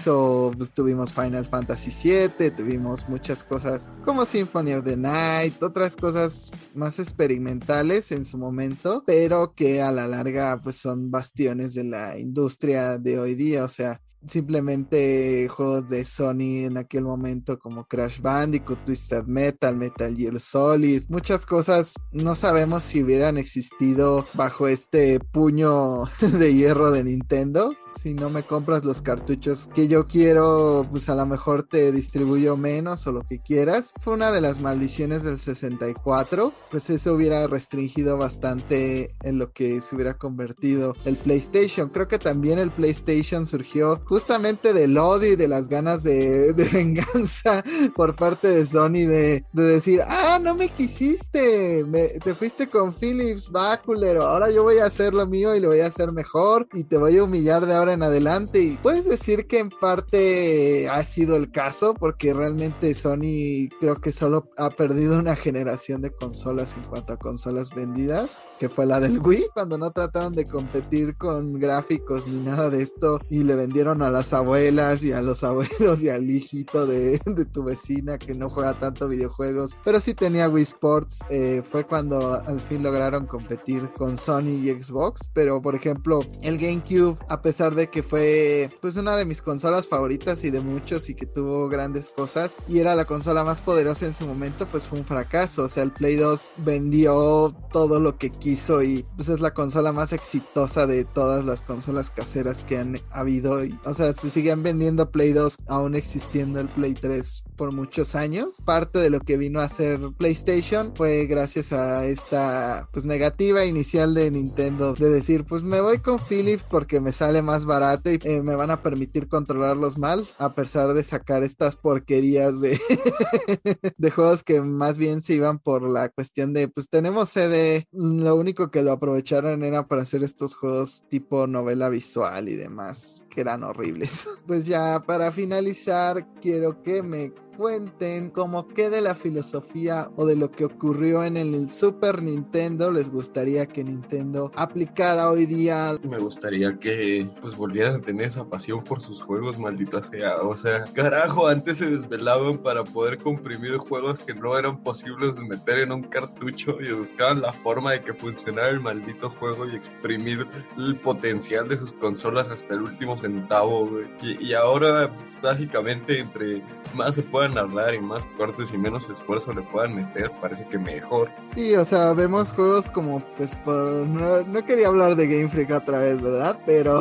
pues, tuvimos Final Fantasy VII, tuvimos muchas cosas como Symphony of the Night, otras cosas más experimentales en su momento, pero que a la larga pues son bastiones de la industria de hoy día, o sea, simplemente juegos de Sony en aquel momento como Crash Bandicoot, Twisted Metal, Metal Gear Solid, muchas cosas no sabemos si hubieran existido bajo este puño [laughs] de hierro de Nintendo si no me compras los cartuchos que yo quiero, pues a lo mejor te distribuyo menos o lo que quieras. Fue una de las maldiciones del 64, pues eso hubiera restringido bastante en lo que se hubiera convertido el PlayStation. Creo que también el PlayStation surgió justamente del odio y de las ganas de, [laughs] venganza por parte de Sony de, decir, ah, no me quisiste, te fuiste con Philips, va culero, ahora yo voy a hacer lo mío y lo voy a hacer mejor y te voy a humillar de ahora en adelante. Y puedes decir que en parte ha sido el caso, porque realmente Sony creo que solo ha perdido una generación de consolas en cuanto a consolas vendidas, que fue la del Wii, cuando no trataron de competir con gráficos ni nada de esto y le vendieron a las abuelas y a los abuelos y al hijito de, tu vecina que no juega tanto videojuegos, pero sí tenía Wii Sports. Eh, fue cuando al fin lograron competir con Sony y Xbox, pero por ejemplo, el GameCube, a pesar de que fue pues una de mis consolas favoritas y de muchos y que tuvo grandes cosas y era la consola más poderosa en su momento, pues fue un fracaso. O sea, el Play 2 vendió todo lo que quiso y pues es la consola más exitosa de todas las consolas caseras que han habido. Y, o sea, se siguen vendiendo Play 2 aún existiendo el Play 3 por muchos años. Parte de lo que vino a hacer PlayStation fue gracias a esta pues negativa inicial de Nintendo de decir pues me voy con Philips porque me sale más barato y eh, me van a permitir controlarlos mal a pesar de sacar estas porquerías de, [laughs] de juegos que más bien se iban por la cuestión de pues tenemos CD lo único que lo aprovecharon era para hacer estos juegos tipo novela visual y demás que eran horribles. [laughs] Pues ya para finalizar, quiero que me cuenten como qué de la filosofía o de lo que ocurrió en el Super Nintendo les gustaría que Nintendo aplicara hoy día. Me gustaría que pues volvieran a tener esa pasión por sus juegos, maldita sea. O sea, carajo, antes se desvelaban para poder comprimir juegos que no eran posibles de meter en un cartucho y buscaban la forma de que funcionara el maldito juego y exprimir el potencial de sus consolas hasta el último centavo, Y, y ahora básicamente entre más se puedan hablar y más cortes y menos esfuerzo le puedan meter, parece que mejor. Sí, o sea, vemos juegos como, pues, por, no, quería hablar de Game Freak otra vez, ¿verdad? Pero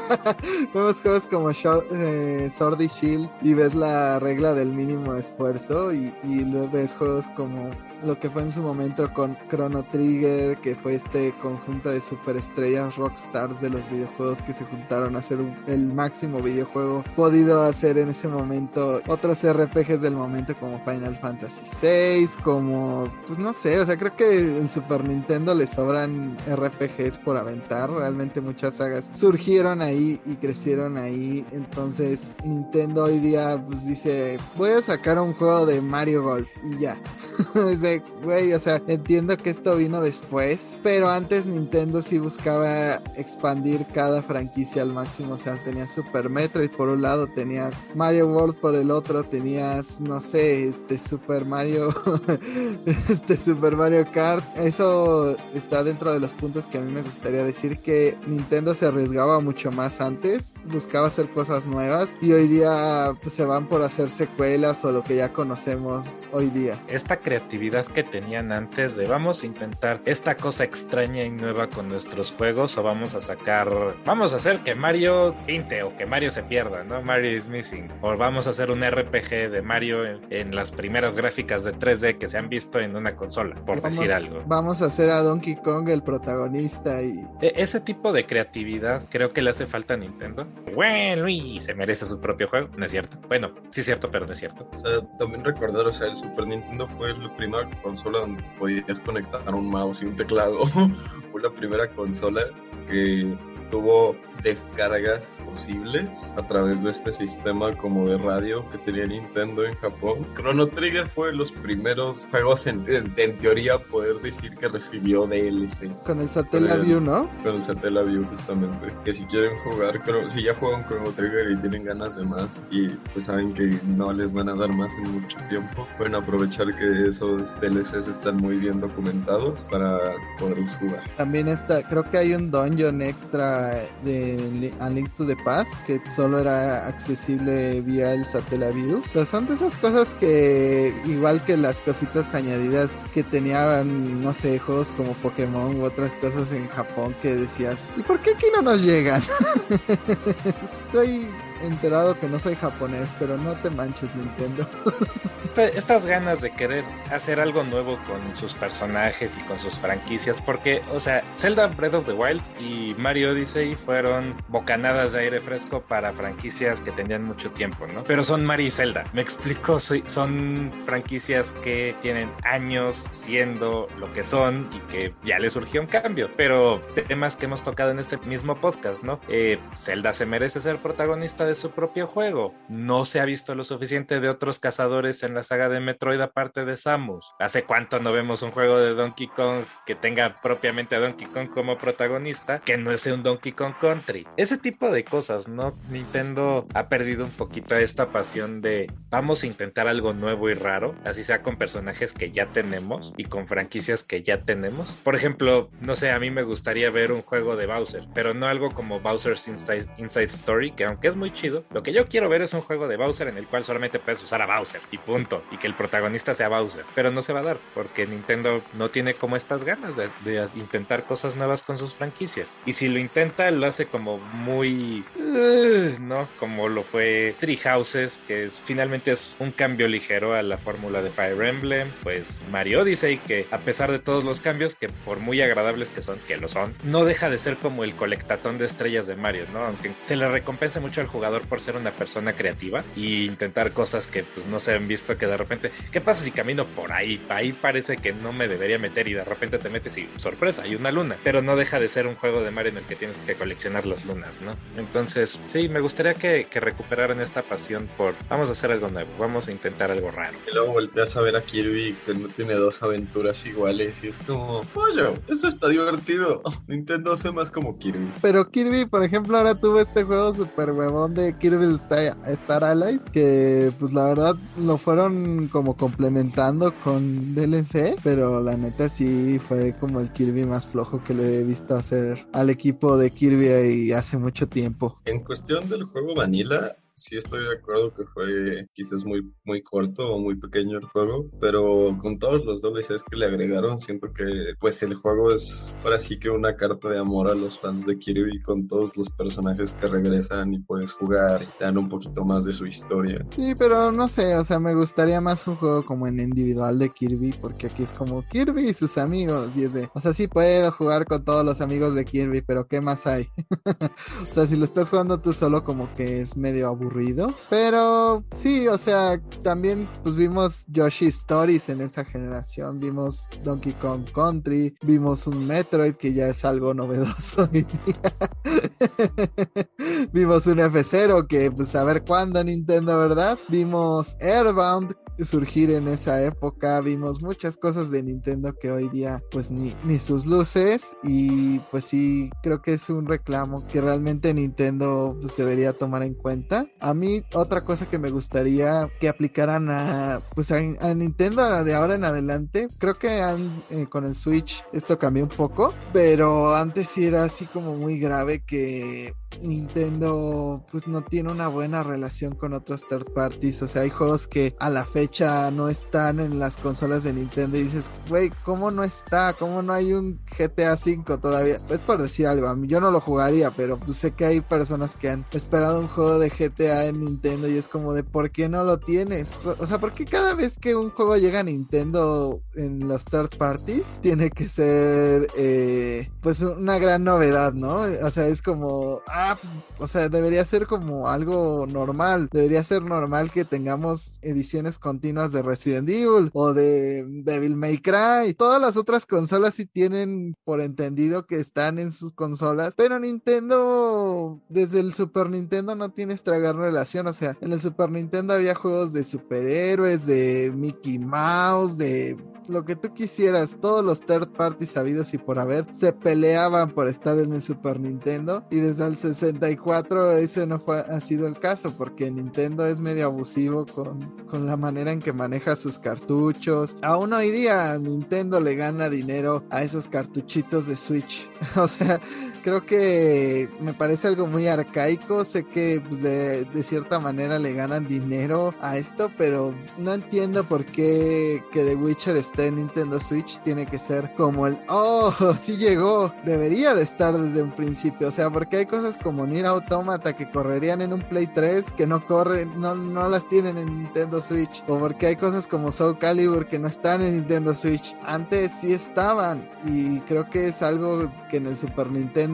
[laughs] vemos juegos como eh, Sword y Shield y ves la regla del mínimo esfuerzo y, y luego ves juegos como lo que fue en su momento con Chrono Trigger, que fue este conjunto de superestrellas rockstars de los videojuegos que se juntaron a hacer el máximo videojuego podido hacer en ese momento. Otros RPGs del momento como Final Fantasy VI, como, pues no sé, o sea, creo que en Super Nintendo le sobran RPGs por aventar. Realmente muchas sagas surgieron ahí y crecieron ahí. Entonces Nintendo hoy día pues dice, voy a sacar un juego de Mario Golf y ya. [laughs] güey, o sea, entiendo que esto vino después, pero antes Nintendo sí buscaba expandir cada franquicia al máximo. O sea, tenías Super Metroid por un lado, tenías Mario World por el otro, tenías, no sé, este Super Mario, [laughs] este Super Mario Kart. Eso está dentro de los puntos que a mí me gustaría decir que Nintendo se arriesgaba mucho más antes, buscaba hacer cosas nuevas y hoy día pues, se van por hacer secuelas o lo que ya conocemos hoy día. Esta creatividad que tenían antes de vamos a intentar esta cosa extraña y nueva con nuestros juegos o vamos a sacar, vamos a hacer que Mario pinte o que Mario se pierda, ¿no? Mario is missing. O vamos a hacer un RPG de Mario en, en las primeras gráficas de 3D que se han visto en una consola, por Vamos- decir algo. Vamos a hacer a Donkey Kong el protagonista y E- Ese tipo de creatividad creo que le hace falta a Nintendo. Bueno, Luis se merece su propio juego, ¿no es cierto? Bueno, sí es cierto, pero no es cierto. O sea, también recordar, o sea, el Super Nintendo fue la primera consola donde podías conectar un mouse y un teclado. [laughs] fue la primera consola que tuvo descargas posibles a través de este sistema como de radio que tenía Nintendo en Japón. Chrono Trigger fue de los primeros juegos en, en- en teoría poder decir que recibió DLC con el Satellaview, ¿no? con el Satellaview justamente. Que si quieren jugar, si ya juegan Chrono Trigger y tienen ganas de más y pues saben que no les van a dar más en mucho tiempo, pueden aprovechar que esos DLCs están muy bien documentados para poderlos jugar. También está, creo que hay un dungeon extra de A Link to the Past que solo era accesible vía el. Entonces son de esas cosas que, igual que las cositas añadidas que tenían, no sé, juegos como Pokémon u otras cosas en Japón que decías, ¿y por qué aquí no nos llegan? [laughs] Estoy enterado que no soy japonés, pero no te manches Nintendo. [laughs] Esta- Estas ganas de querer hacer algo nuevo con sus personajes y con sus franquicias, porque, o sea, Zelda Breath of the Wild y Mario Odyssey fueron bocanadas de aire fresco para franquicias que tenían mucho tiempo, ¿no? Pero son Mario y Zelda, me explico, son franquicias que tienen años siendo lo que son y que ya les surgió un cambio, pero temas que hemos tocado en este mismo podcast, ¿no? Eh, Zelda se merece ser protagonista de su propio juego, no se ha visto lo suficiente de otros cazadores en la saga de Metroid aparte de Samus. ¿Hace cuánto no vemos un juego de Donkey Kong que tenga propiamente a Donkey Kong como protagonista, que no sea un Donkey Kong Country? Ese tipo de cosas, ¿no? Nintendo ha perdido un poquito esta pasión de vamos a intentar algo nuevo y raro, así sea con personajes que ya tenemos y con franquicias que ya tenemos. Por ejemplo, no sé, a mí me gustaría ver un juego de Bowser, pero no algo como Bowser's Inside, Inside Story, que aunque es muy chido, lo que yo quiero ver es un juego de Bowser en el cual solamente puedes usar a Bowser y punto, y que el protagonista sea Bowser, pero no se va a dar porque Nintendo no tiene como estas ganas de, intentar cosas nuevas con sus franquicias. Y si lo intenta, lo hace como muy, uh, ¿no? Como lo fue Three Houses, que es, finalmente es un cambio ligero a la fórmula de Fire Emblem, pues Mario Odyssey, que a pesar de todos los cambios, que por muy agradables que son, que lo son, no deja de ser como el colectatón de estrellas de Mario, ¿no? Aunque se le recompensa mucho al jugador por ser una persona creativa y intentar cosas que pues no se han visto que de repente, ¿qué pasa si camino por ahí? Ahí parece que no me debería meter y de repente te metes y sorpresa, hay una luna, pero no deja de ser un juego de Mario en el que tienes que coleccionar las lunas, ¿no? Entonces, sí, me gustaría que, que recuperaran esta pasión por vamos a hacer algo nuevo, vamos a intentar algo raro. Y luego volteas a ver a Kirby que no tiene dos aventuras iguales y es como, oye, eso está divertido. [laughs] Nintendo hace más como Kirby. Pero Kirby, por ejemplo, ahora tuvo este juego super huevón de Kirby Star, Star Allies, que pues la verdad lo fueron como complementando con DLC, pero la neta sí fue como el Kirby más flojo que le he visto hacer al equipo de Kirby hace mucho tiempo. En cuestión del juego Vanilla, sí estoy de acuerdo que fue quizás muy, muy corto o muy pequeño el juego, pero con todos los DLCs que le agregaron, siento que pues el juego es ahora sí que una carta de amor a los fans de Kirby con todos los personajes que regresan y puedes jugar y te dan un poquito más de su historia. Sí, pero no sé, o sea, me gustaría más un juego como en individual de Kirby, porque aquí es como Kirby y sus amigos, y es de, o sea, sí puedo jugar con todos los amigos de Kirby, pero ¿qué más hay? [laughs] o sea, si lo estás jugando tú solo, como que es medio aburrido, pero sí, o sea, también pues vimos Yoshi Stories en esa generación, vimos Donkey Kong Country, vimos un Metroid que ya es algo novedoso hoy día. [laughs] vimos un F0 que pues a ver cuándo Nintendo, ¿verdad? Vimos Airbound surgir en esa época, vimos muchas cosas de Nintendo que hoy día pues ni, ni sus luces. Y pues sí, creo que es un reclamo que realmente Nintendo pues, debería tomar en cuenta. A mí otra cosa que me gustaría que aplicaran a pues a, Nintendo de ahora en adelante, creo que eh, con el Switch esto cambió un poco, pero antes sí era así como muy grave que Nintendo pues no tiene una buena relación con otros third parties. O sea, hay juegos que a la fecha no están en las consolas de Nintendo y dices, güey, ¿cómo no está? ¿Cómo no hay un GTA V todavía? Es por decir algo, yo no lo jugaría, pero pues, sé que hay personas que han esperado un juego de GTA en Nintendo y es como de, ¿por qué no lo tienes? O sea, ¿por qué cada vez que un juego llega a Nintendo en los third parties tiene que ser eh, pues una gran novedad, ¿no? O sea, es como, ah, o sea, debería ser como algo normal. Debería ser normal que tengamos ediciones continuas de Resident Evil o de Devil May Cry. Todas las otras consolas sí tienen por entendido que están en sus consolas, pero Nintendo desde el Super Nintendo no tiene esta gran relación. O sea, en el Super Nintendo había juegos de superhéroes, de Mickey Mouse, de lo que tú quisieras, todos los third parties sabidos y por haber se peleaban por estar en el Super Nintendo y desde el 64 ese no ha sido el caso porque Nintendo es medio abusivo con, con la manera en que maneja sus cartuchos. Aún hoy día Nintendo le gana dinero a esos cartuchitos de Switch. [laughs] o sea, creo que me parece algo muy arcaico. Sé que pues, de, de, cierta manera le ganan dinero a esto, pero no entiendo por qué que The Witcher esté en Nintendo Switch tiene que ser como el, oh, [laughs] sí llegó. Debería de estar desde un principio. O sea, porque hay cosas como Nier Automata que correrían en un Play 3 que no corren, no, no las tienen en Nintendo Switch. O porque hay cosas como Soul Calibur que no están en Nintendo Switch. Antes sí estaban. Y creo que es algo que en el Super Nintendo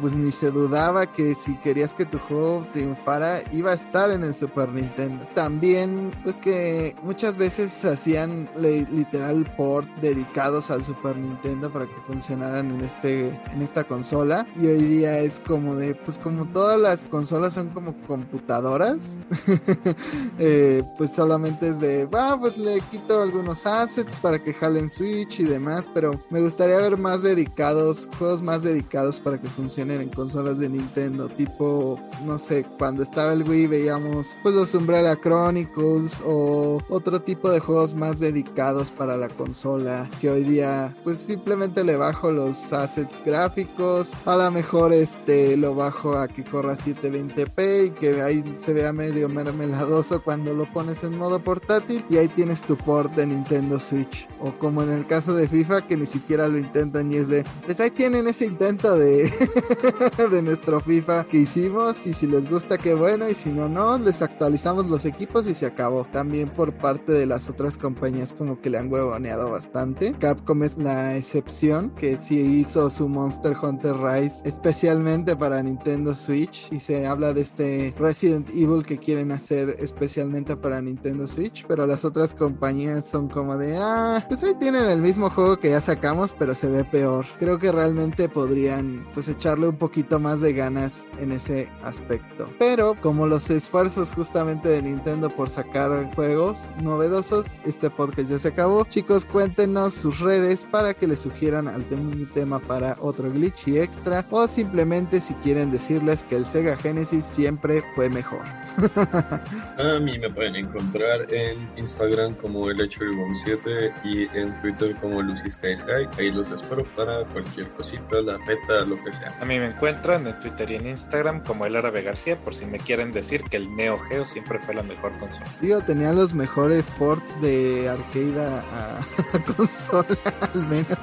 pues ni se dudaba que si querías que tu juego triunfara iba a estar en el Super Nintendo. También pues que muchas veces hacían literal port dedicados al Super Nintendo para que funcionaran en este en esta consola y hoy día es como de pues como todas las consolas son como computadoras [laughs] eh, pues solamente es de va pues le quito algunos assets para que jalen Switch y demás pero me gustaría ver más dedicados juegos más dedicados para que funcionen en consolas de Nintendo. Tipo, no sé, cuando estaba el Wii veíamos pues los Umbrella Chronicles o otro tipo de juegos más dedicados para la consola. Que hoy día pues simplemente le bajo los assets gráficos. A lo mejor este lo bajo a que corra 720p y que ahí se vea medio mermeladoso cuando lo pones en modo portátil. Y ahí tienes tu port de Nintendo Switch. O como en el caso de FIFA que ni siquiera lo intentan y es de... Pues ahí tienen ese intento de [laughs] de nuestro FIFA que hicimos. Y si les gusta qué bueno. Y si no no les actualizamos los equipos y se acabó. También por parte de las otras compañías como que le han huevoneado bastante. Capcom es la excepción que sí hizo su Monster Hunter Rise especialmente para Nintendo Switch. Y se habla de este Resident Evil que quieren hacer especialmente para Nintendo Switch. Pero las otras compañías son como de ah pues ahí tienen el mismo juego que ya sacamos pero se ve peor creo que realmente podrían pues echarle un poquito más de ganas en ese aspecto. Pero como los esfuerzos justamente de Nintendo por sacar juegos novedosos, este podcast ya se acabó. Chicos, cuéntenos sus redes para que les sugieran algún tema para otro glitch y extra o simplemente si quieren decirles que el Sega Genesis siempre fue mejor. [laughs] A mí me pueden encontrar en Instagram como el 7 y en Twitter como Lucy Sky Sky. Ahí los espero para cualquier cosita, la meta, lo que sea. A mí me encuentran en Twitter y en Instagram como el Árabe García por si me quieren decir que el Neo Geo siempre fue la mejor consola. Digo, tenía los mejores ports de arcade a, a [laughs] consola, al menos.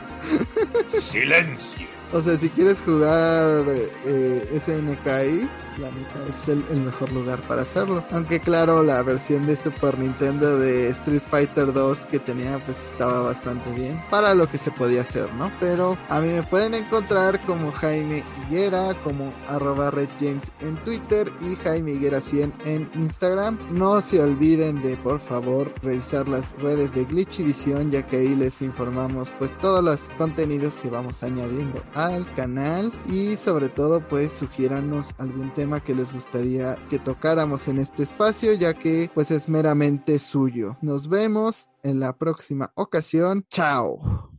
Silencio. O sea, si quieres jugar eh, SNKI, pues la neta es el, mejor lugar para hacerlo. Aunque claro, la versión de Super Nintendo de Street Fighter 2 que tenía, pues estaba bastante bien para lo que se podía hacer, ¿no? Pero a mí me pueden encontrar como Jaime Higuera, como arroba Red en Twitter y Jaime Higuera 100 en Instagram. No se olviden de, por favor, revisar las redes de Glitch y Visión, ya que ahí les informamos pues todos los contenidos que vamos añadiendo al canal y sobre todo pues sugiéranos algún tema que les gustaría que tocáramos en este espacio, ya que pues es meramente suyo. Nos vemos en la próxima ocasión. Chao.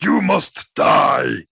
You must die.